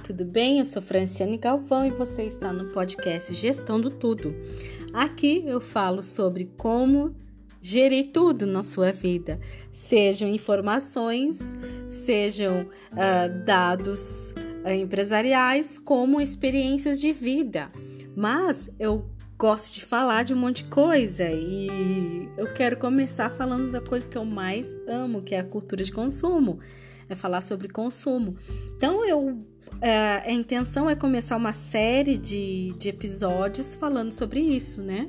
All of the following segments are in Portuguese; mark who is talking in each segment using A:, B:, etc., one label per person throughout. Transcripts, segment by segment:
A: tudo bem? Eu sou Franciane Galvão e você está no podcast Gestão do Tudo. Aqui eu falo sobre como gerir tudo na sua vida, sejam informações, sejam uh, dados uh, empresariais, como experiências de vida. Mas eu gosto de falar de um monte de coisa e eu quero começar falando da coisa que eu mais amo, que é a cultura de consumo. É falar sobre consumo. Então eu é, a intenção é começar uma série de, de episódios falando sobre isso, né?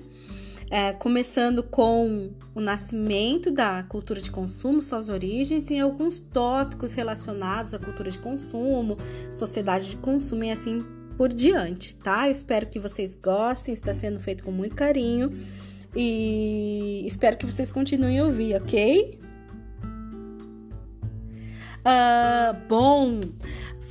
A: É, começando com o nascimento da cultura de consumo, suas origens e alguns tópicos relacionados à cultura de consumo, sociedade de consumo e assim por diante, tá? Eu espero que vocês gostem, está sendo feito com muito carinho e espero que vocês continuem a ouvir, ok? Uh, bom,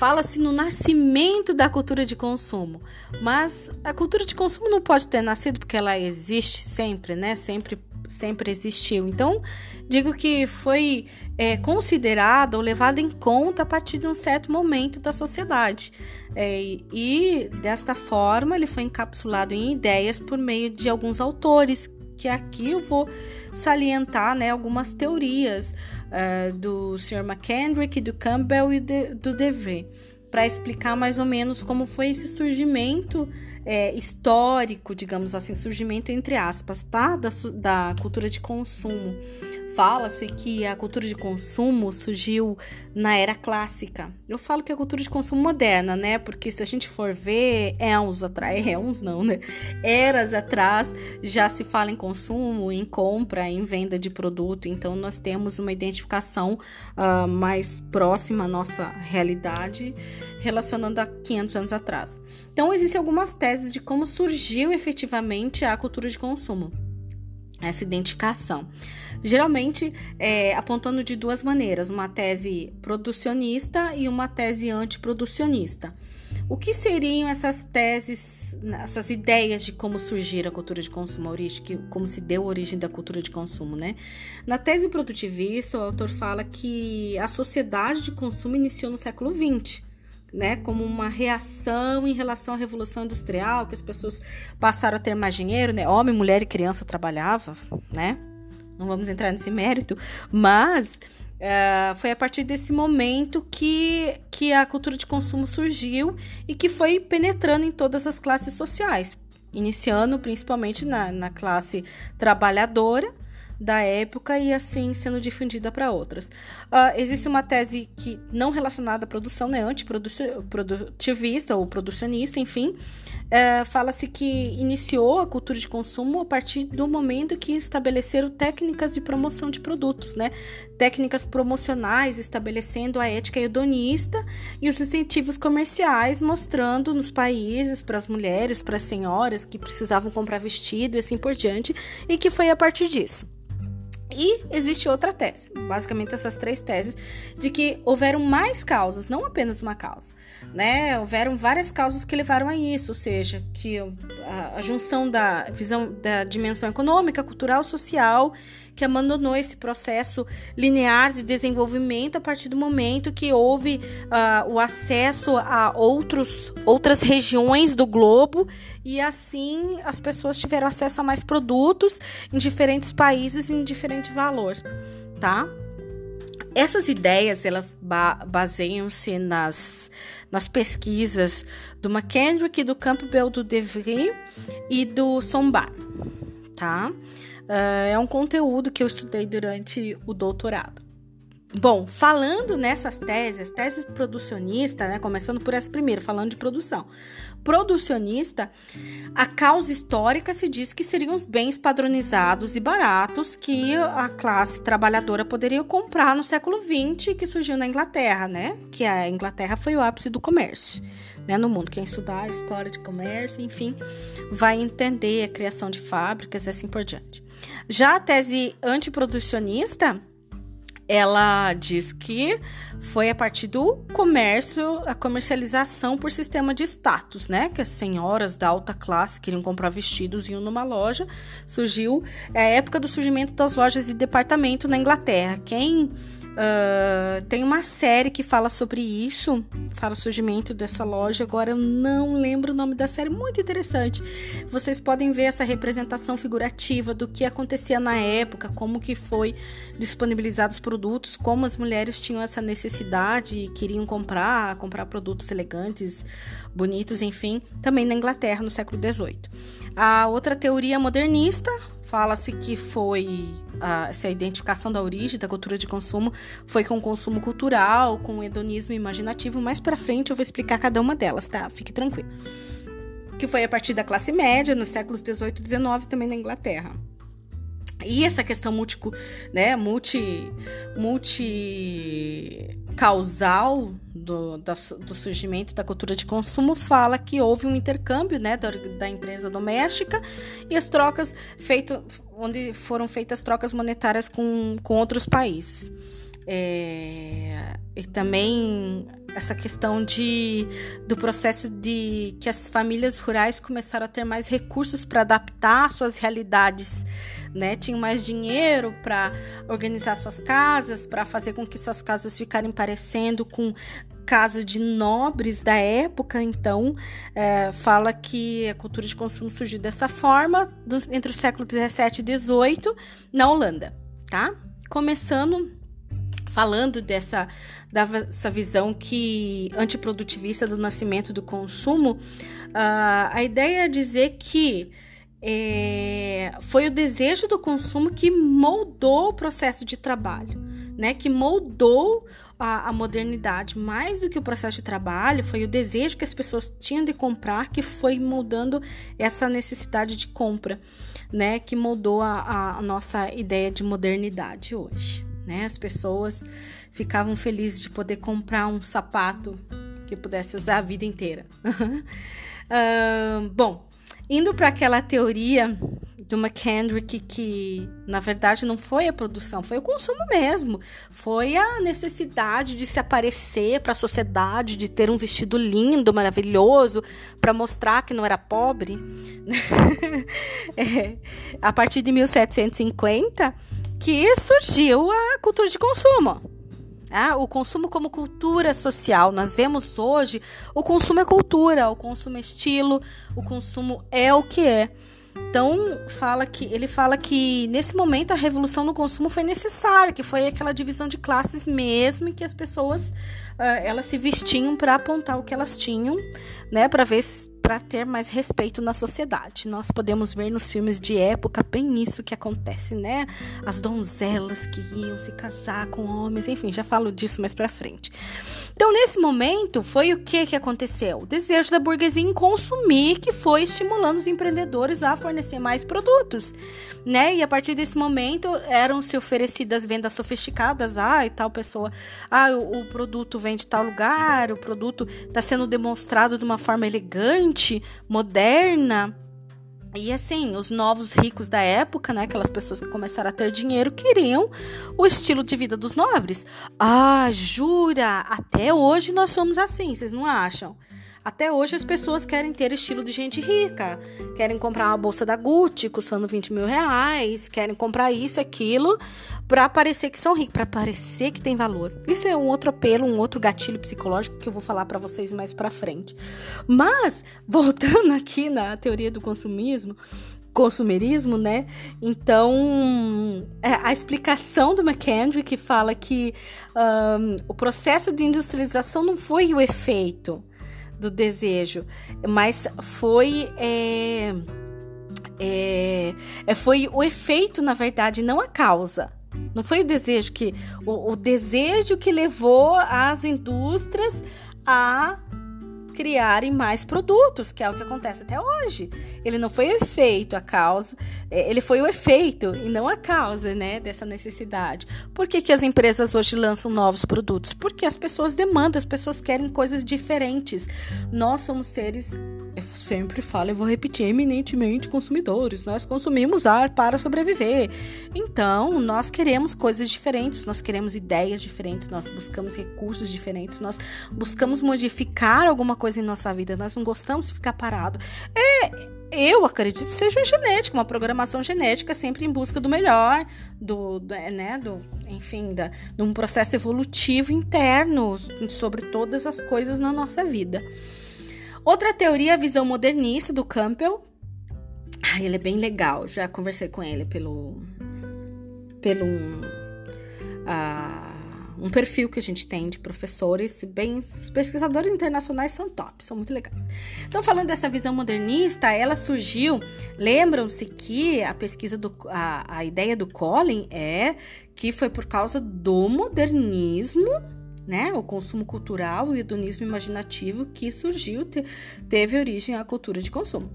A: fala-se no nascimento da cultura de consumo, mas a cultura de consumo não pode ter nascido porque ela existe sempre, né? Sempre sempre existiu. Então, digo que foi é, considerada ou levada em conta a partir de um certo momento da sociedade. É, e desta forma, ele foi encapsulado em ideias por meio de alguns autores que aqui eu vou salientar né, algumas teorias uh, do Sr. McKendrick, do Campbell e de, do DeVry para explicar mais ou menos como foi esse surgimento é, histórico, digamos assim, surgimento entre aspas, tá? Da, da cultura de consumo. Fala-se que a cultura de consumo surgiu na era clássica. Eu falo que é a cultura de consumo moderna, né? Porque se a gente for ver, é uns atrás, é uns não, né? Eras atrás já se fala em consumo, em compra, em venda de produto. Então nós temos uma identificação uh, mais próxima à nossa realidade, relacionando a 500 anos atrás. Então existem algumas teses de como surgiu efetivamente a cultura de consumo essa identificação. Geralmente é, apontando de duas maneiras, uma tese producionista e uma tese antiproducionista. O que seriam essas teses, essas ideias de como surgir a cultura de consumo, que, como se deu origem da cultura de consumo, né? Na tese produtivista, o autor fala que a sociedade de consumo iniciou no século XX, né, como uma reação em relação à revolução industrial, que as pessoas passaram a ter mais dinheiro, né? Homem, mulher e criança trabalhava, né? Não vamos entrar nesse mérito, mas uh, foi a partir desse momento que, que a cultura de consumo surgiu e que foi penetrando em todas as classes sociais, iniciando principalmente na, na classe trabalhadora da época e assim sendo difundida para outras. Uh, existe uma tese que não relacionada à produção, né, antiprodutivista ou producionista, enfim, uh, fala-se que iniciou a cultura de consumo a partir do momento que estabeleceram técnicas de promoção de produtos, né, técnicas promocionais estabelecendo a ética hedonista e os incentivos comerciais, mostrando nos países para as mulheres, para as senhoras que precisavam comprar vestido e assim por diante, e que foi a partir disso. E existe outra tese, basicamente essas três teses, de que houveram mais causas, não apenas uma causa, né? Houveram várias causas que levaram a isso, ou seja, que a, junção da visão da dimensão econômica, cultural, social que abandonou esse processo linear de desenvolvimento a partir do momento que houve uh, o acesso a outros, outras regiões do globo e assim as pessoas tiveram acesso a mais produtos em diferentes países em diferente valor, tá? Essas ideias elas ba baseiam-se nas, nas pesquisas do McKendrick, do Campbell, do DeVry e do Sombar, tá? Uh, é um conteúdo que eu estudei durante o doutorado. Bom, falando nessas teses, teses producionista, né, começando por essa primeira, falando de produção. Producionista, a causa histórica se diz que seriam os bens padronizados e baratos que a classe trabalhadora poderia comprar no século XX, que surgiu na Inglaterra, né? Que a Inglaterra foi o ápice do comércio né, no mundo. Quem estudar a história de comércio, enfim, vai entender a criação de fábricas e assim por diante. Já a tese antiproducionista, ela diz que foi a partir do comércio, a comercialização por sistema de status, né? Que as senhoras da alta classe queriam comprar vestidos e iam numa loja. Surgiu é a época do surgimento das lojas de departamento na Inglaterra. Quem Uh, tem uma série que fala sobre isso, fala o surgimento dessa loja. Agora eu não lembro o nome da série, muito interessante. Vocês podem ver essa representação figurativa do que acontecia na época, como que foi disponibilizados os produtos, como as mulheres tinham essa necessidade e queriam comprar, comprar produtos elegantes, bonitos, enfim, também na Inglaterra no século XVIII. A outra teoria modernista fala-se que foi a, essa identificação da origem da cultura de consumo foi com o consumo cultural, com o hedonismo imaginativo. Mais para frente eu vou explicar cada uma delas, tá? Fique tranquilo. Que foi a partir da classe média nos séculos 18 e 19 também na Inglaterra. E essa questão multi, né, multi, multi causal do, da, do surgimento da cultura de consumo fala que houve um intercâmbio né, da, da empresa doméstica e as trocas feito, onde foram feitas trocas monetárias com, com outros países. É, e também essa questão de, do processo de que as famílias rurais começaram a ter mais recursos para adaptar suas realidades né? Tinham mais dinheiro para organizar suas casas, para fazer com que suas casas ficarem parecendo com casas de nobres da época. Então, é, fala que a cultura de consumo surgiu dessa forma dos, entre os séculos 17 e 18 na Holanda, tá? Começando falando dessa, dessa visão que antiprodutivista do nascimento do consumo, uh, a ideia é dizer que é, foi o desejo do consumo que moldou o processo de trabalho, né? Que moldou a, a, modernidade mais do que o processo de trabalho, foi o desejo que as pessoas tinham de comprar que foi moldando essa necessidade de compra, né? Que moldou a, a nossa ideia de modernidade hoje, né? As pessoas ficavam felizes de poder comprar um sapato que pudesse usar a vida inteira. uh, bom, Indo para aquela teoria do McKendrick que, na verdade, não foi a produção, foi o consumo mesmo. Foi a necessidade de se aparecer para a sociedade, de ter um vestido lindo, maravilhoso, para mostrar que não era pobre. é, a partir de 1750 que surgiu a cultura de consumo. Ah, o consumo como cultura social. Nós vemos hoje o consumo é cultura, o consumo é estilo, o consumo é o que é. Então, fala que ele fala que nesse momento a revolução no consumo foi necessária, que foi aquela divisão de classes mesmo, em que as pessoas uh, elas se vestiam para apontar o que elas tinham, né, para ver para ter mais respeito na sociedade. Nós podemos ver nos filmes de época bem isso que acontece, né? As donzelas que iam se casar com homens, enfim, já falo disso mais para frente. Então, nesse momento, foi o que que aconteceu? O desejo da burguesia em consumir que foi estimulando os empreendedores a fornecer mais produtos, né? E a partir desse momento eram se oferecidas vendas sofisticadas, ah, e tal pessoa, ah, o, o produto vem de tal lugar, o produto está sendo demonstrado de uma forma elegante moderna. E assim, os novos ricos da época, né, aquelas pessoas que começaram a ter dinheiro, queriam o estilo de vida dos nobres. Ah, jura? Até hoje nós somos assim, vocês não acham? Até hoje as pessoas querem ter estilo de gente rica, querem comprar uma bolsa da Gucci custando 20 mil reais, querem comprar isso, aquilo, para parecer que são ricos, para parecer que tem valor. Isso é um outro apelo, um outro gatilho psicológico que eu vou falar para vocês mais para frente. Mas voltando aqui na teoria do consumismo, consumerismo, né? Então, é, a explicação do McKendrick que fala que um, o processo de industrialização não foi o efeito, do desejo, mas foi é, é, é, foi o efeito, na verdade, não a causa. Não foi o desejo que o, o desejo que levou as indústrias a criarem mais produtos, que é o que acontece até hoje. Ele não foi o efeito, a causa, é, ele foi o efeito e não a causa, né, dessa necessidade. Por que, que as empresas hoje lançam novos produtos? Porque as pessoas demandam, as pessoas querem coisas diferentes. Nós somos seres eu sempre falo, eu vou repetir, eminentemente consumidores. Nós consumimos ar para sobreviver. Então, nós queremos coisas diferentes, nós queremos ideias diferentes, nós buscamos recursos diferentes, nós buscamos modificar alguma coisa em nossa vida. Nós não gostamos de ficar parado. É eu acredito que seja genética, uma programação genética sempre em busca do melhor, do, do né, do, enfim, da, de um processo evolutivo interno sobre todas as coisas na nossa vida. Outra teoria a visão modernista do Campbell. Ah, ele é bem legal, já conversei com ele pelo. pelo. Uh, um perfil que a gente tem de professores, bem, os pesquisadores internacionais são top, são muito legais. Então, falando dessa visão modernista, ela surgiu, lembram-se que a pesquisa do, a, a ideia do Colin é que foi por causa do modernismo né? O consumo cultural e o hedonismo imaginativo que surgiu, te, teve origem à cultura de consumo.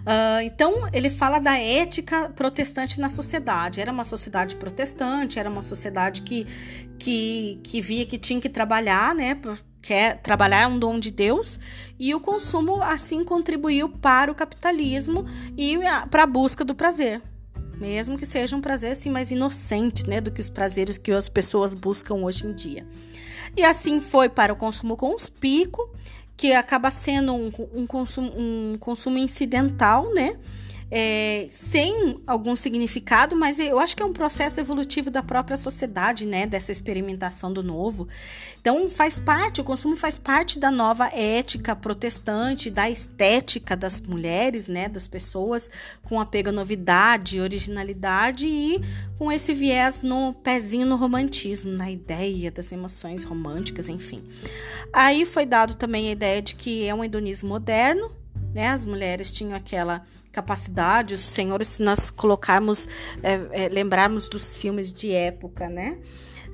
A: Uh, então, ele fala da ética protestante na sociedade. Era uma sociedade protestante, era uma sociedade que, que, que via que tinha que trabalhar, né? Quer trabalhar é um dom de Deus, e o consumo assim contribuiu para o capitalismo e para a busca do prazer. Mesmo que seja um prazer assim mais inocente, né, do que os prazeres que as pessoas buscam hoje em dia. E assim foi para o consumo conspícuo que acaba sendo um, um, consumo, um consumo incidental, né? É, sem algum significado, mas eu acho que é um processo evolutivo da própria sociedade, né? Dessa experimentação do novo. Então, faz parte, o consumo faz parte da nova ética protestante, da estética das mulheres, né? Das pessoas, com apego à novidade, originalidade e com esse viés no pezinho no romantismo, na ideia das emoções românticas, enfim. Aí foi dado também a ideia de que é um hedonismo moderno, né? As mulheres tinham aquela capacidade, os senhores, se nós colocarmos, é, é, lembrarmos dos filmes de época, né?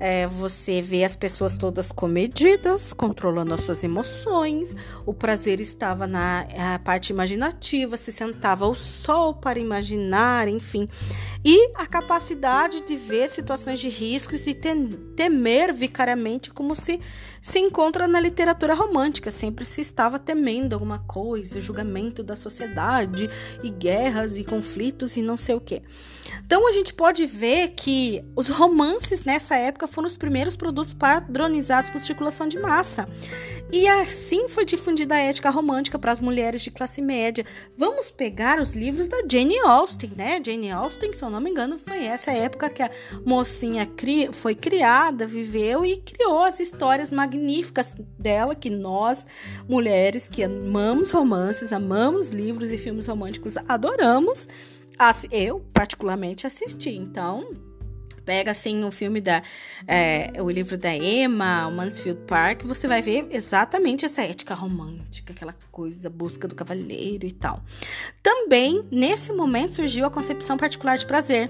A: É, você vê as pessoas todas comedidas, controlando as suas emoções. O prazer estava na parte imaginativa, se sentava ao sol para imaginar, enfim. E a capacidade de ver situações de riscos e temer vicariamente, como se se encontra na literatura romântica. Sempre se estava temendo alguma coisa, julgamento da sociedade, e guerras e conflitos e não sei o que. Então a gente pode ver que os romances nessa época foram os primeiros produtos padronizados por circulação de massa. E assim foi difundida a ética romântica para as mulheres de classe média. Vamos pegar os livros da Jane Austen, né? Jane Austen, se eu não me engano, foi essa época que a mocinha cri foi criada, viveu e criou as histórias magníficas dela que nós, mulheres que amamos romances, amamos livros e filmes românticos, adoramos. Eu, particularmente, assisti. Então, pega assim um filme da é, o livro da Emma, o Mansfield Park, você vai ver exatamente essa ética romântica, aquela coisa, busca do cavalheiro e tal. Também nesse momento surgiu a concepção particular de prazer,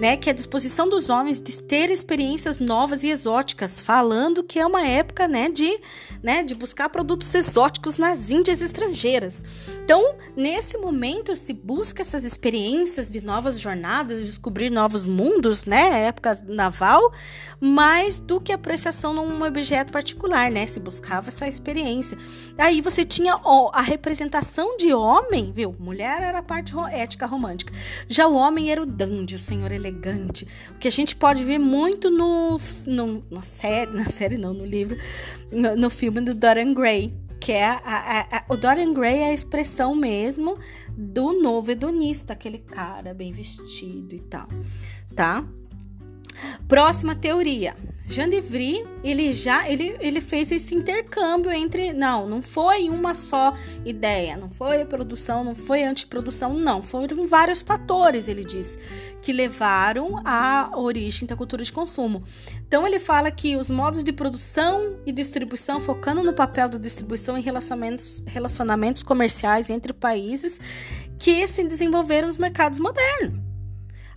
A: né, que é a disposição dos homens de ter experiências novas e exóticas, falando que é uma época, né, de, né, de buscar produtos exóticos nas Índias estrangeiras. Então, nesse momento se busca essas experiências de novas jornadas, descobrir novos mundos, né? Época naval, mais do que apreciação num objeto particular, né? Se buscava essa experiência. Aí você tinha ó, a representação de homem, viu? Mulher era a parte ética romântica. Já o homem era o dandy, o senhor elegante. O que a gente pode ver muito no, no na série, na série não, no livro, no, no filme do Dorian Gray que é a, a, a, o Dorian Gray é a expressão mesmo do novo hedonista, aquele cara bem vestido e tal, tá? Próxima teoria. Jean de Vries, ele já ele, ele fez esse intercâmbio entre não, não foi uma só ideia, não foi produção, não foi antiprodução, não, foram vários fatores, ele diz, que levaram à origem da cultura de consumo. Então ele fala que os modos de produção e distribuição, focando no papel da distribuição em relacionamentos, relacionamentos comerciais entre países que se desenvolveram nos mercados modernos.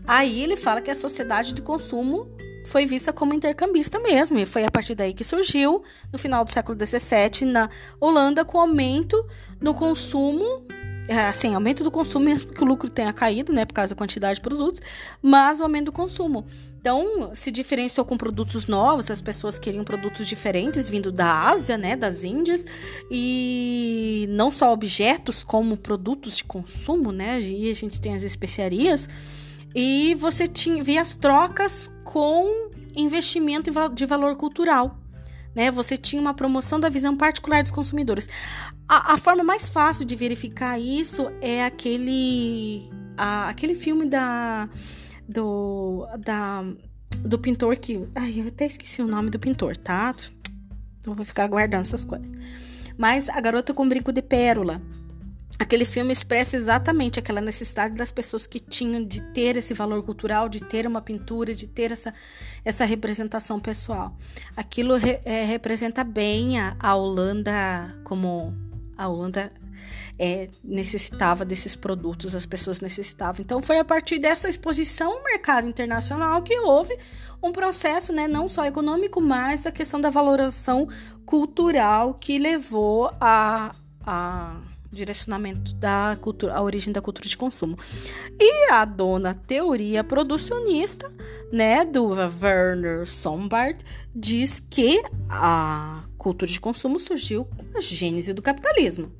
A: Aí ele fala que a sociedade de consumo foi vista como intercambista mesmo, e foi a partir daí que surgiu, no final do século XVII, na Holanda, com aumento no consumo, é, assim, aumento do consumo, mesmo que o lucro tenha caído, né, por causa da quantidade de produtos, mas o aumento do consumo. Então, se diferenciou com produtos novos, as pessoas queriam produtos diferentes vindo da Ásia, né, das Índias, e não só objetos como produtos de consumo, né, e a gente tem as especiarias, e você tinha, via as trocas com investimento de valor cultural. Né? Você tinha uma promoção da visão particular dos consumidores. A, a forma mais fácil de verificar isso é aquele, a, aquele filme da, do, da do pintor que. Ai, eu até esqueci o nome do pintor, tá? Não vou ficar guardando essas coisas. Mas A Garota com Brinco de Pérola. Aquele filme expressa exatamente aquela necessidade das pessoas que tinham de ter esse valor cultural, de ter uma pintura, de ter essa, essa representação pessoal. Aquilo re, é, representa bem a, a Holanda como a Holanda é, necessitava desses produtos, as pessoas necessitavam. Então, foi a partir dessa exposição ao mercado internacional que houve um processo, né, não só econômico, mas a questão da valorização cultural que levou a, a direcionamento da cultura, a origem da cultura de consumo. E a dona teoria producionista, né, do Werner Sombart, diz que a cultura de consumo surgiu com a gênese do capitalismo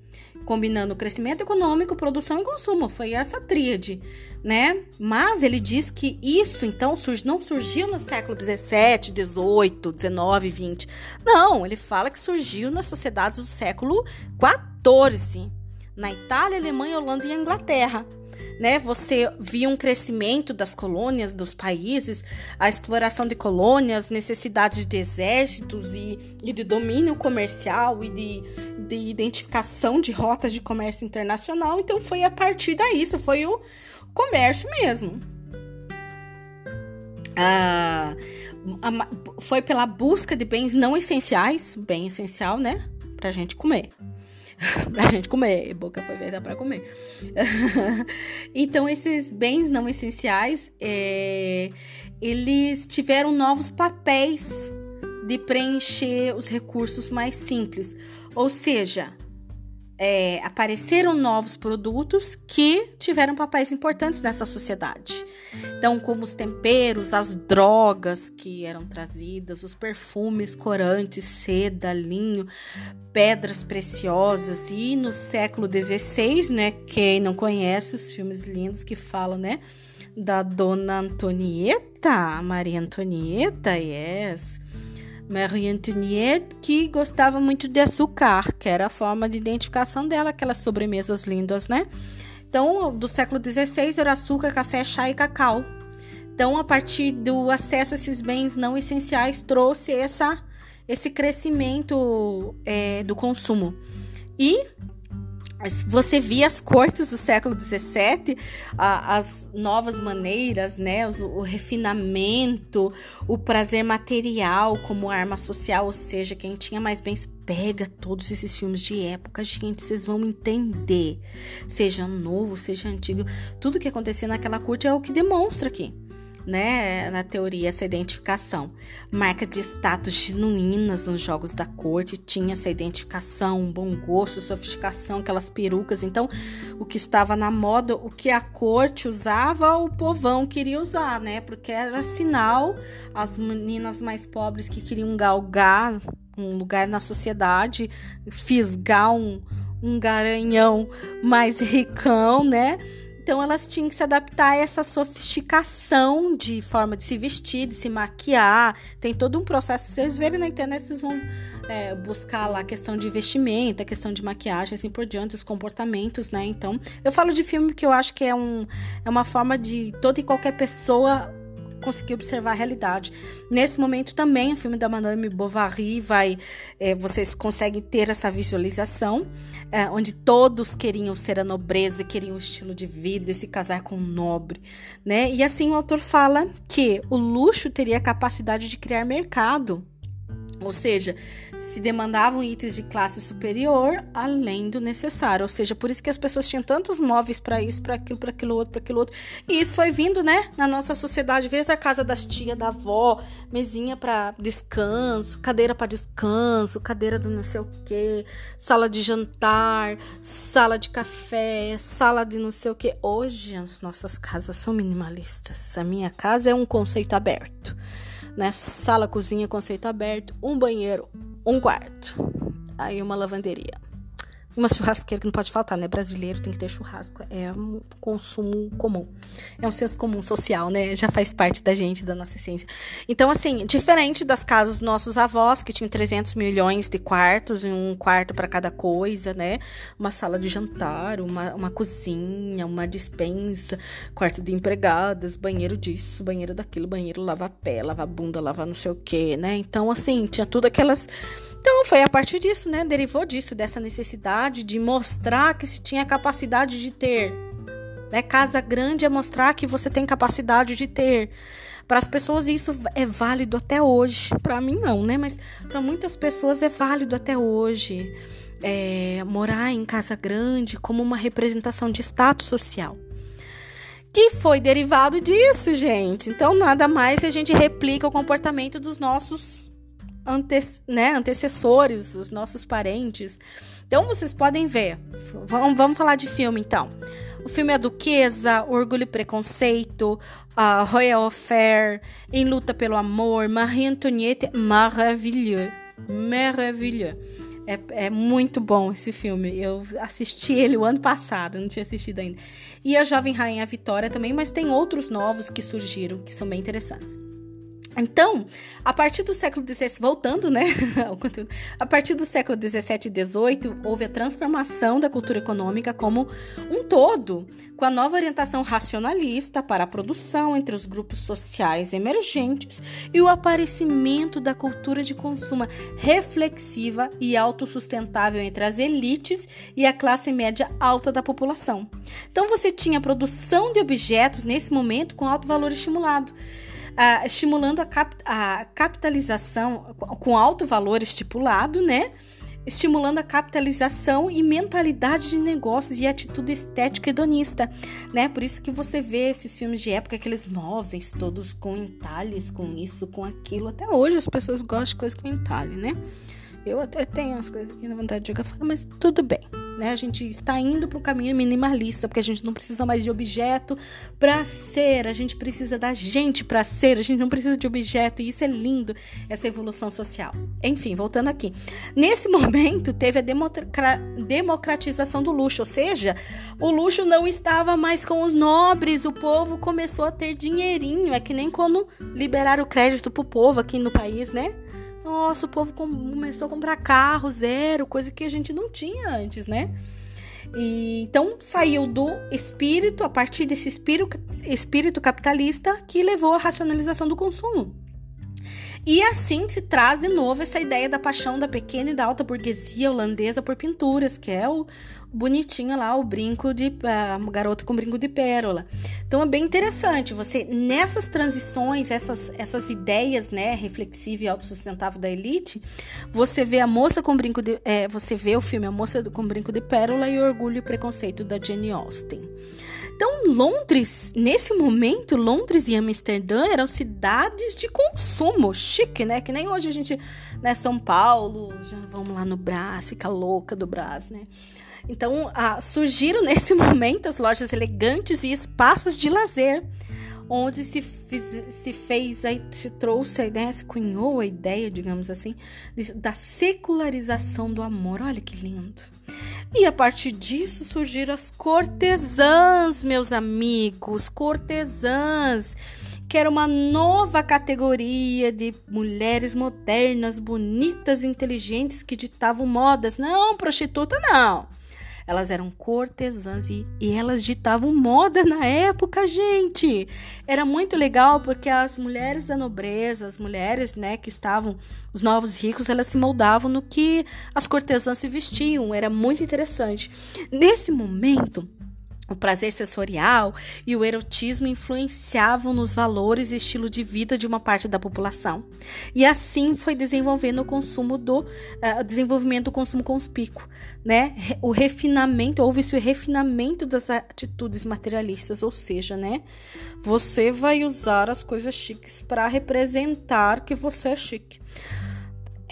A: combinando crescimento econômico, produção e consumo. Foi essa tríade, né? Mas ele diz que isso, então, não surgiu no século 17, 18, 19, 20. Não, ele fala que surgiu nas sociedades do século 14, na Itália, Alemanha, Holanda e Inglaterra né? Você via um crescimento das colônias, dos países, a exploração de colônias, necessidades de exércitos e, e de domínio comercial e de, de identificação de rotas de comércio internacional. Então foi a partir daí, isso foi o comércio mesmo. Ah, foi pela busca de bens não essenciais, bem essencial, né? Pra gente comer. pra gente comer. Boca foi feita para comer. então, esses bens não essenciais, é, eles tiveram novos papéis de preencher os recursos mais simples. Ou seja, é, apareceram novos produtos que tiveram papéis importantes nessa sociedade. Então, como os temperos, as drogas que eram trazidas, os perfumes, corantes, seda, linho, pedras preciosas. E no século XVI, né? Quem não conhece os filmes lindos que falam, né? Da Dona Antonieta, Maria Antonieta, yes Marie Antoinette, que gostava muito de açúcar, que era a forma de identificação dela, aquelas sobremesas lindas, né? Então, do século XVI era açúcar, café, chá e cacau. Então, a partir do acesso a esses bens não essenciais, trouxe essa, esse crescimento é, do consumo. E você via as cortes do século XVII, as novas maneiras, né, o, refinamento, o prazer material como arma social, ou seja, quem tinha mais bens pega todos esses filmes de época, gente, vocês vão entender, seja novo, seja antigo, tudo que acontecia naquela corte é o que demonstra aqui né, na teoria, essa identificação. Marca de status genuínas nos jogos da corte, tinha essa identificação, bom gosto, sofisticação, aquelas perucas. Então, o que estava na moda, o que a corte usava, o povão queria usar, né? Porque era sinal, as meninas mais pobres que queriam galgar um lugar na sociedade, fisgar um, um garanhão mais ricão, né? Então elas tinham que se adaptar a essa sofisticação de forma de se vestir, de se maquiar. Tem todo um processo. Se vocês verem na internet, vocês vão é, buscar lá a questão de vestimenta, a questão de maquiagem, assim por diante, os comportamentos, né? Então, eu falo de filme que eu acho que é, um, é uma forma de toda e qualquer pessoa conseguir observar a realidade. Nesse momento também, o filme da Madame Bovary vai, é, vocês conseguem ter essa visualização, é, onde todos queriam ser a nobreza, queriam o estilo de vida e se casar com um nobre, né? E assim o autor fala que o luxo teria a capacidade de criar mercado ou seja, se demandavam itens de classe superior além do necessário. Ou seja, por isso que as pessoas tinham tantos móveis para isso, para aquilo, para aquilo outro, para aquilo outro. E isso foi vindo, né, na nossa sociedade. Vez a casa das tia, da avó, mesinha para descanso, cadeira para descanso, cadeira do não sei o quê, sala de jantar, sala de café, sala de não sei o quê. Hoje as nossas casas são minimalistas. A minha casa é um conceito aberto né? Sala, cozinha, conceito aberto, um banheiro, um quarto. Aí uma lavanderia. Uma churrasqueira que não pode faltar, né? Brasileiro tem que ter churrasco. É um consumo comum. É um senso comum social, né? Já faz parte da gente, da nossa essência. Então, assim, diferente das casas dos nossos avós, que tinham 300 milhões de quartos, um quarto para cada coisa, né? Uma sala de jantar, uma, uma cozinha, uma dispensa, quarto de empregadas, banheiro disso, banheiro daquilo, banheiro lava pé, lava bunda, lava não sei o quê, né? Então, assim, tinha tudo aquelas então foi a partir disso, né? Derivou disso, dessa necessidade de mostrar que se tinha capacidade de ter. Né? Casa grande é mostrar que você tem capacidade de ter. Para as pessoas isso é válido até hoje. Para mim não, né? Mas para muitas pessoas é válido até hoje. É, morar em casa grande como uma representação de status social que foi derivado disso, gente. Então, nada mais a gente replica o comportamento dos nossos ante, né, antecessores, os nossos parentes. Então vocês podem ver. Vamos, vamos falar de filme então. O filme é Duquesa, Orgulho e Preconceito, uh, Royal Affair, Em Luta pelo Amor, Marie Antoniette, maravilhoso. Maravilhoso. É, é, muito bom esse filme. Eu assisti ele o ano passado, não tinha assistido ainda. E a Jovem Rainha Vitória também, mas tem outros novos que surgiram que são bem interessantes. Então, a partir do século XVI, voltando, né, a partir do século XVII e XVIII, houve a transformação da cultura econômica como um todo, com a nova orientação racionalista para a produção entre os grupos sociais emergentes e o aparecimento da cultura de consumo reflexiva e autossustentável entre as elites e a classe média alta da população. Então, você tinha a produção de objetos nesse momento com alto valor estimulado uh, estimulando a, cap a capitalização com alto valor estipulado, né? estimulando a capitalização e mentalidade de negócios e atitude estética hedonista, né? Por isso que você vê esses filmes de época, aqueles móveis todos com entalhes, com isso, com aquilo. Até hoje as pessoas gostam de coisas com entalhe, né? Eu até tenho as coisas aqui na vontade de jogar fora, mas tudo bem né? A gente está indo para o caminho minimalista, porque a gente não precisa mais de objeto para ser, a gente precisa da gente para ser, a gente não precisa de objeto, e isso é lindo, essa evolução social. Enfim, voltando aqui. Nesse momento, teve a democratização do luxo, ou seja, o luxo não estava mais com os nobres, o povo começou a ter dinheirinho, é que nem quando liberaram o crédito pro povo aqui no país, né? Nossa, o povo começou a comprar carro zero, coisa que a gente não tinha antes, né? E, então saiu do espírito, a partir desse espírito, espírito capitalista, que levou à racionalização do consumo. E assim se traz de novo essa ideia da paixão da pequena e da alta burguesia holandesa por pinturas, que é o, bonitinho lá, o brinco de. Uh, garoto com brinco de pérola. Então é bem interessante. Você, nessas transições, essas, essas ideias, né, reflexiva e autossustentável da elite, você vê a moça com brinco de. É, você vê o filme A Moça com Brinco de Pérola e Orgulho e Preconceito da Jane Austen. Então, Londres, nesse momento, Londres e Amsterdã eram cidades de consumo, chique, né? Que nem hoje a gente, né, São Paulo, já vamos lá no Brás, fica louca do Brás, né? Então, ah, surgiram nesse momento as lojas elegantes e espaços de lazer, onde se, fiz, se fez, se trouxe a ideia, se cunhou a ideia, digamos assim, de, da secularização do amor. Olha que lindo. E a partir disso surgiram as cortesãs, meus amigos, cortesãs, que era uma nova categoria de mulheres modernas, bonitas, inteligentes que ditavam modas. Não, prostituta não. Elas eram cortesãs e, e elas ditavam moda na época, gente. Era muito legal porque as mulheres da nobreza, as mulheres, né, que estavam, os novos ricos, elas se moldavam no que as cortesãs se vestiam. Era muito interessante. Nesse momento, o prazer sensorial e o erotismo influenciavam nos valores e estilo de vida de uma parte da população. E assim foi desenvolvendo o consumo do uh, desenvolvimento do consumo conspícuo, né? O refinamento, houve-se o refinamento das atitudes materialistas, ou seja, né? Você vai usar as coisas chiques para representar que você é chique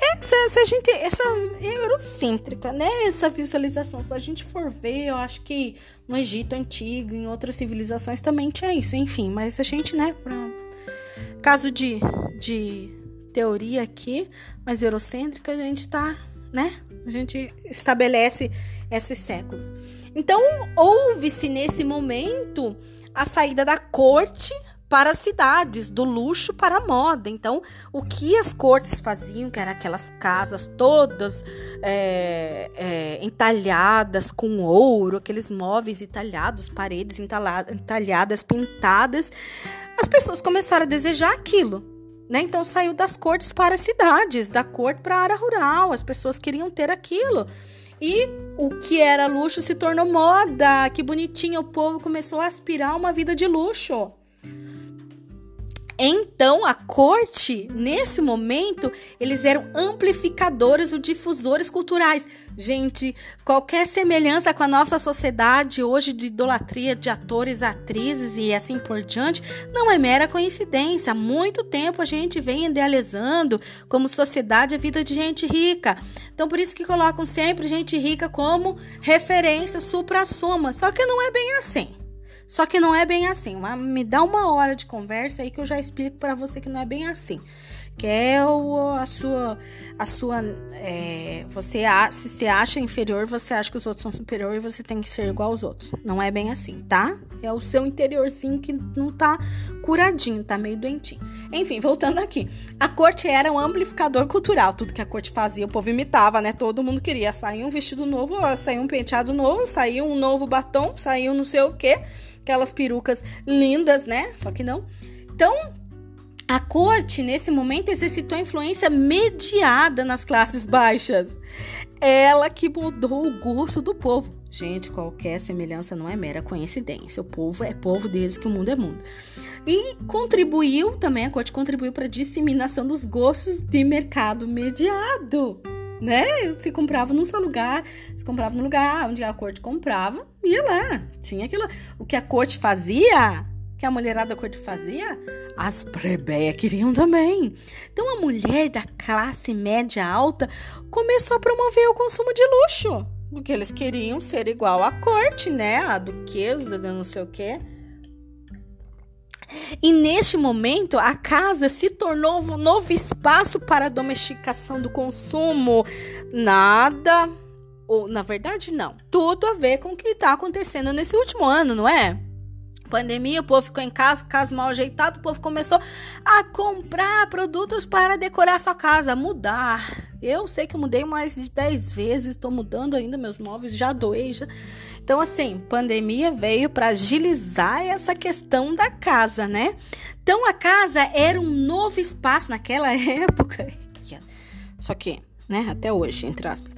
A: essa, essa gente, essa eurocêntrica, né? Essa visualização. Se a gente for ver, eu acho que no Egito antigo, em outras civilizações também tinha isso, enfim. Mas a gente, né, pra caso de, de teoria aqui, mas eurocêntrica, a gente tá né? A gente estabelece esses séculos. Então, houve-se nesse momento a saída da corte para as cidades, do luxo para a moda. Então, o que as cortes faziam, que eram aquelas casas todas é, é, entalhadas com ouro, aqueles móveis entalhados, paredes entalhadas, pintadas, as pessoas começaram a desejar aquilo. Né? Então saiu das cortes para as cidades, da corte para a área rural. As pessoas queriam ter aquilo. E o que era luxo se tornou moda. Que bonitinho, o povo começou a aspirar uma vida de luxo. Então, a corte, nesse momento, eles eram amplificadores ou difusores culturais. Gente, qualquer semelhança com a nossa sociedade hoje de idolatria de atores, atrizes e assim por diante, não é mera coincidência. Há muito tempo a gente vem idealizando como sociedade a vida de gente rica. Então, por isso que colocam sempre gente rica como referência supra-suma. Só que não é bem assim. Só que não é bem assim. Me dá uma hora de conversa aí que eu já explico para você que não é bem assim. Que é o, a sua. A sua é, você se você acha inferior, você acha que os outros são superiores e você tem que ser igual aos outros. Não é bem assim, tá? É o seu interiorzinho que não tá curadinho, tá meio doentinho. Enfim, voltando aqui. A corte era um amplificador cultural. Tudo que a corte fazia, o povo imitava, né? Todo mundo queria. Sair um vestido novo, sair um penteado novo, sair um novo batom, sair um não sei o quê aquelas perucas lindas, né? Só que não. Então, a corte, nesse momento, exercitou influência mediada nas classes baixas. Ela que mudou o gosto do povo. Gente, qualquer semelhança não é mera coincidência. O povo é povo desde que o mundo é mundo. E contribuiu também, a corte contribuiu para a disseminação dos gostos de mercado mediado né? Se comprava num só lugar, se comprava no lugar onde a corte comprava, ia lá. Tinha aquilo. O que a corte fazia, que a mulherada da corte fazia, as plebeias queriam também. Então a mulher da classe média alta começou a promover o consumo de luxo. Porque eles queriam ser igual à corte, né? A duquesa, não sei o quê. E neste momento, a casa se tornou um novo espaço para a domesticação do consumo. Nada, ou na verdade, não. Tudo a ver com o que está acontecendo nesse último ano, não é? Pandemia, o povo ficou em casa, casa mal ajeitada, o povo começou a comprar produtos para decorar sua casa, mudar. Eu sei que eu mudei mais de 10 vezes, estou mudando ainda meus móveis, já doei, já. Então, assim, pandemia veio para agilizar essa questão da casa, né? Então, a casa era um novo espaço naquela época. Só que, né, até hoje, entre aspas,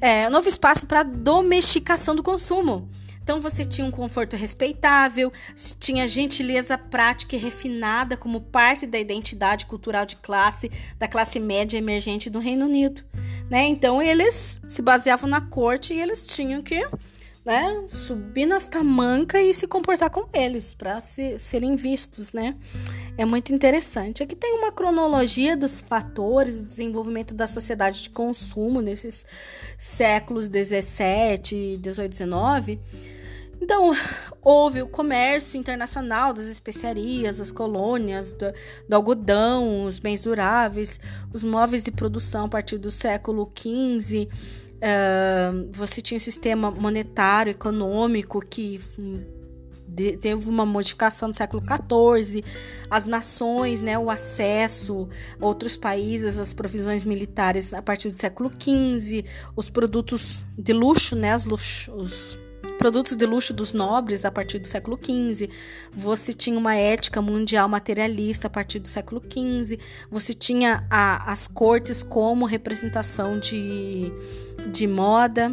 A: é um novo espaço para domesticação do consumo. Então você tinha um conforto respeitável, tinha gentileza prática e refinada como parte da identidade cultural de classe da classe média emergente do Reino Unido, né? Então eles se baseavam na corte e eles tinham que né, subir nas tamancas e se comportar com eles para se, serem vistos, né? É muito interessante. Aqui tem uma cronologia dos fatores do desenvolvimento da sociedade de consumo nesses séculos 17, 18, 19. Então, houve o comércio internacional das especiarias, as colônias, do, do, algodão, os bens duráveis, os móveis de produção a partir do século XV, Uh, você tinha sistema monetário, econômico que hum, de, teve uma modificação no século XIV, as nações, né, o acesso a outros países, as provisões militares a partir do século XV, os produtos de luxo, né, as os produtos de luxo dos nobres a partir do século XV, você tinha uma ética mundial materialista a partir do século XV, você tinha a, as cortes como representação de, de moda.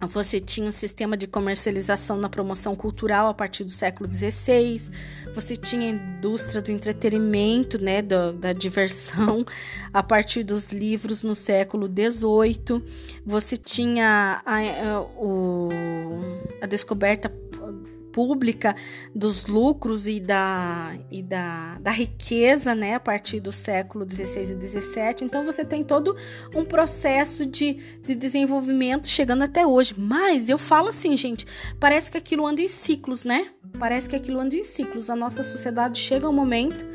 A: Você tinha um sistema de comercialização na promoção cultural a partir do século XVI. Você tinha a indústria do entretenimento, né, da, da diversão, a partir dos livros no século XVIII. Você tinha a, a, o, a descoberta pública dos lucros e da, e da, da riqueza, né, a partir do século XVI e XVII. Então, você tem todo um processo de, de desenvolvimento chegando até hoje. Mas eu falo assim, gente, parece que aquilo anda em ciclos, né? Parece que aquilo anda em ciclos. A nossa sociedade chega um momento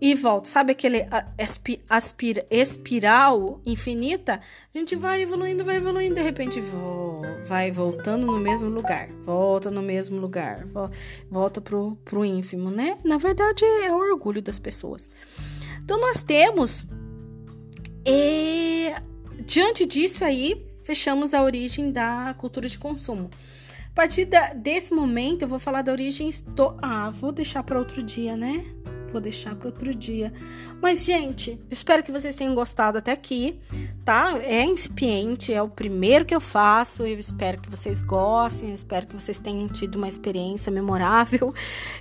A: e volta. Sabe aquele aspira, espiral infinita? A gente vai evoluindo, vai evoluindo, de repente vai voltando no mesmo lugar, volta no mesmo lugar, volta pro, pro ínfimo, né? Na verdade, é o orgulho das pessoas. Então, nós temos. E, diante disso aí, fechamos a origem da cultura de consumo. A partir da, desse momento, eu vou falar da origem. Estou... Ah, vou deixar para outro dia, né? Vou deixar para outro dia. Mas, gente, eu espero que vocês tenham gostado até aqui, tá? É incipiente, é o primeiro que eu faço. Eu espero que vocês gostem, eu espero que vocês tenham tido uma experiência memorável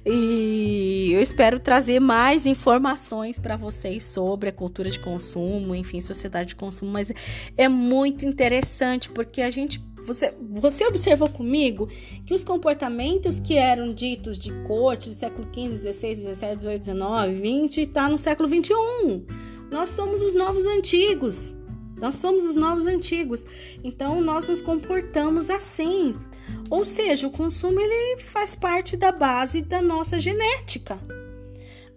A: e eu espero trazer mais informações para vocês sobre a cultura de consumo, enfim, sociedade de consumo. Mas é muito interessante porque a gente você, você observou comigo que os comportamentos que eram ditos de corte do século XV, XVI, XVII, XVIII, XIX, XX, está no século XXI. Nós somos os novos antigos. Nós somos os novos antigos. Então nós nos comportamos assim. Ou seja, o consumo ele faz parte da base da nossa genética.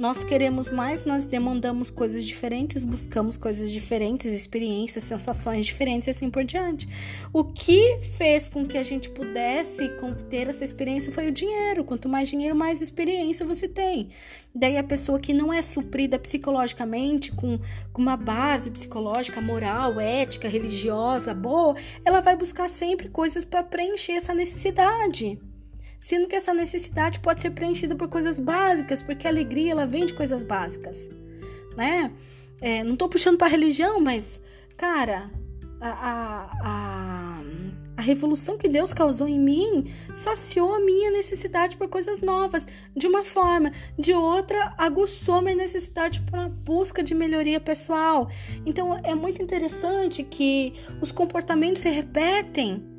A: Nós queremos mais, nós demandamos coisas diferentes, buscamos coisas diferentes, experiências, sensações diferentes e assim por diante. O que fez com que a gente pudesse ter essa experiência foi o dinheiro. Quanto mais dinheiro, mais experiência você tem. Daí a pessoa que não é suprida psicologicamente, com, com uma base psicológica, moral, ética, religiosa boa, ela vai buscar sempre coisas para preencher essa necessidade sendo que essa necessidade pode ser preenchida por coisas básicas, porque a alegria ela vem de coisas básicas, né? É, não tô puxando para religião, mas cara, a, a, a, a, revolução que Deus causou em mim saciou a minha necessidade por coisas novas, de uma forma, de outra aguçou minha necessidade para busca de melhoria pessoal. Então é muito interessante que os comportamentos se repetem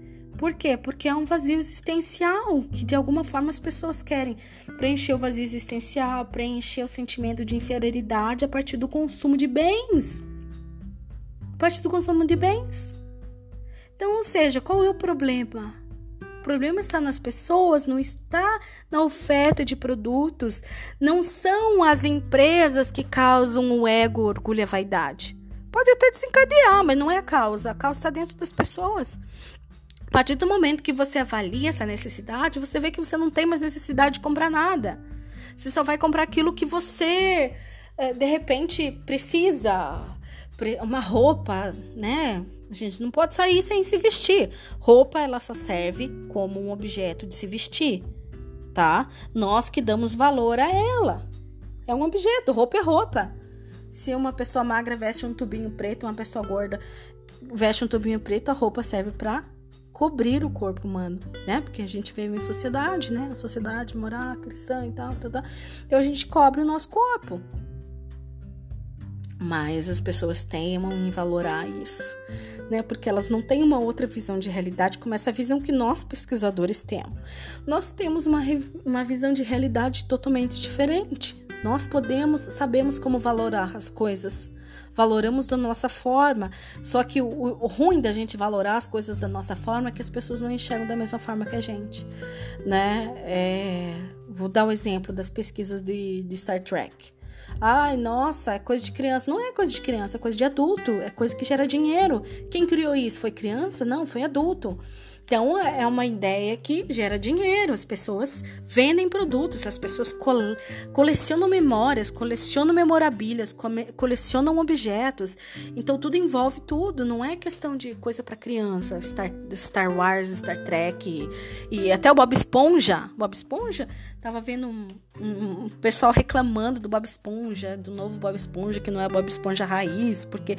A: por quê? Porque é um vazio existencial que de alguma forma as pessoas querem preencher o vazio existencial, preencher o sentimento de inferioridade a partir do consumo de bens. A partir do consumo de bens. Então, ou seja, qual é o problema? O problema está nas pessoas, não está na oferta de produtos, não são as empresas que causam o ego, orgulho e a vaidade. Pode até desencadear, mas não é a causa. A causa está dentro das pessoas. A partir do momento que você avalia essa necessidade, você vê que você não tem mais necessidade de comprar nada. Você só vai comprar aquilo que você, eh, de repente, precisa. Uma roupa, né? A gente não pode sair sem se vestir. Roupa, ela só serve como um objeto de se vestir, tá? Nós que damos valor a ela. É um objeto, roupa é roupa. Se uma pessoa magra veste um tubinho preto, uma pessoa gorda veste um tubinho preto, a roupa serve para cobrir o corpo humano, né? Porque a gente veio em sociedade, né? A sociedade moral, cristã e tal, tal, tal. Então a gente cobre o nosso corpo. Mas as pessoas temam em valorar isso, né? Porque elas não têm uma outra visão de realidade como essa visão que nós pesquisadores temos. Nós temos uma, uma visão de realidade totalmente diferente. Nós podemos, sabemos como valorar as coisas valoramos da nossa forma. Só que o, o, ruim da gente valorar as coisas da nossa forma é que as pessoas não enxergam da mesma forma que a gente, né? É, vou dar o um exemplo das pesquisas de, de Star Trek. Ai, nossa, é coisa de criança. Não é coisa de criança, é coisa de adulto. É coisa que gera dinheiro. Quem criou isso? Foi criança? Não, foi adulto. Então, é uma ideia que gera dinheiro. As pessoas vendem produtos, as pessoas cole colecionam memórias, colecionam memorabilhas, colecionam objetos. Então, tudo envolve tudo. Não é questão de coisa para criança. Star, Star Wars, Star Trek e, e, até o Bob Esponja. Bob Esponja, tava vendo um, um, um pessoal reclamando do Bob Esponja, do novo Bob Esponja, que não é Bob Esponja raiz, porque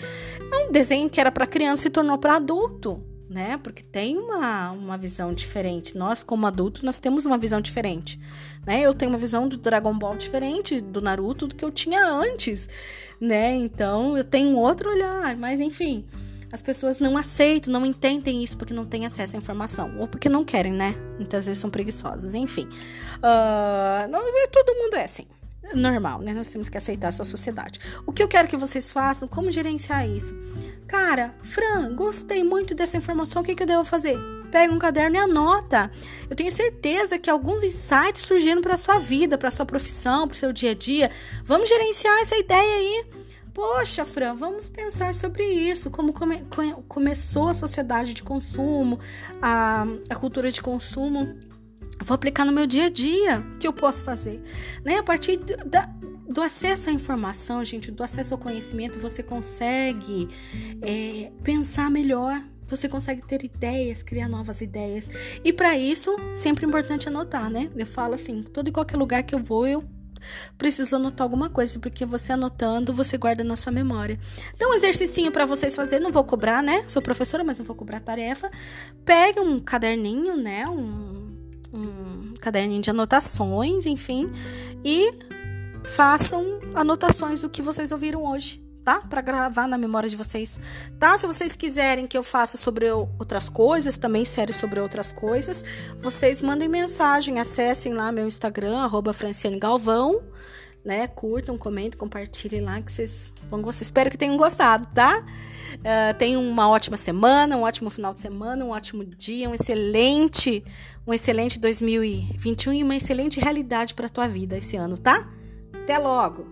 A: é um desenho que era para criança e tornou para adulto né? Porque tem uma, uma visão diferente. Nós, como adultos, nós temos uma visão diferente, né? Eu tenho uma visão do Dragon Ball diferente do Naruto do que eu tinha antes, né? Então, eu tenho um outro olhar, mas enfim, as pessoas não aceitam, não entendem isso porque não têm acesso à informação, ou porque não querem, né? Muitas vezes são preguiçosas, enfim. Uh, não, todo mundo é assim normal, né? Nós temos que aceitar essa sociedade. O que eu quero que vocês façam, como gerenciar isso? Cara, Fran, gostei muito dessa informação, o que, que eu devo fazer? pega um caderno e anota. Eu tenho certeza que alguns insights surgiram para sua vida, para sua profissão, para o seu dia a dia. Vamos gerenciar essa ideia aí. Poxa, Fran, vamos pensar sobre isso, como come, começou a sociedade de consumo, a, a cultura de consumo. Vou aplicar no meu dia a dia. O que eu posso fazer? Né? A partir da, do acesso à informação, gente, do acesso ao conhecimento, você consegue é, pensar melhor. Você consegue ter ideias, criar novas ideias. E para isso, sempre é importante anotar, né? Eu falo assim, todo e qualquer lugar que eu vou, eu preciso anotar alguma coisa, porque você anotando, você guarda na sua memória. Então, um exercício para vocês fazer, não vou cobrar, né? Sou professora, mas não vou cobrar tarefa. Pegue um caderninho, né? Um, um caderninho de anotações, enfim, e façam anotações do que vocês ouviram hoje tá? Para gravar na memória de vocês, tá? Se vocês quiserem que eu faça sobre outras coisas, também séries sobre outras coisas, vocês mandem mensagem, acessem lá meu Instagram, arroba Franciane Galvão, né? Curtam, comentem, compartilhem lá, que vocês vão gostar. Espero que tenham gostado, tá? Uh, tenham uma ótima semana, um ótimo final de semana, um ótimo dia, um excelente, um excelente 2021 e uma excelente realidade para tua vida esse ano, tá? Até logo!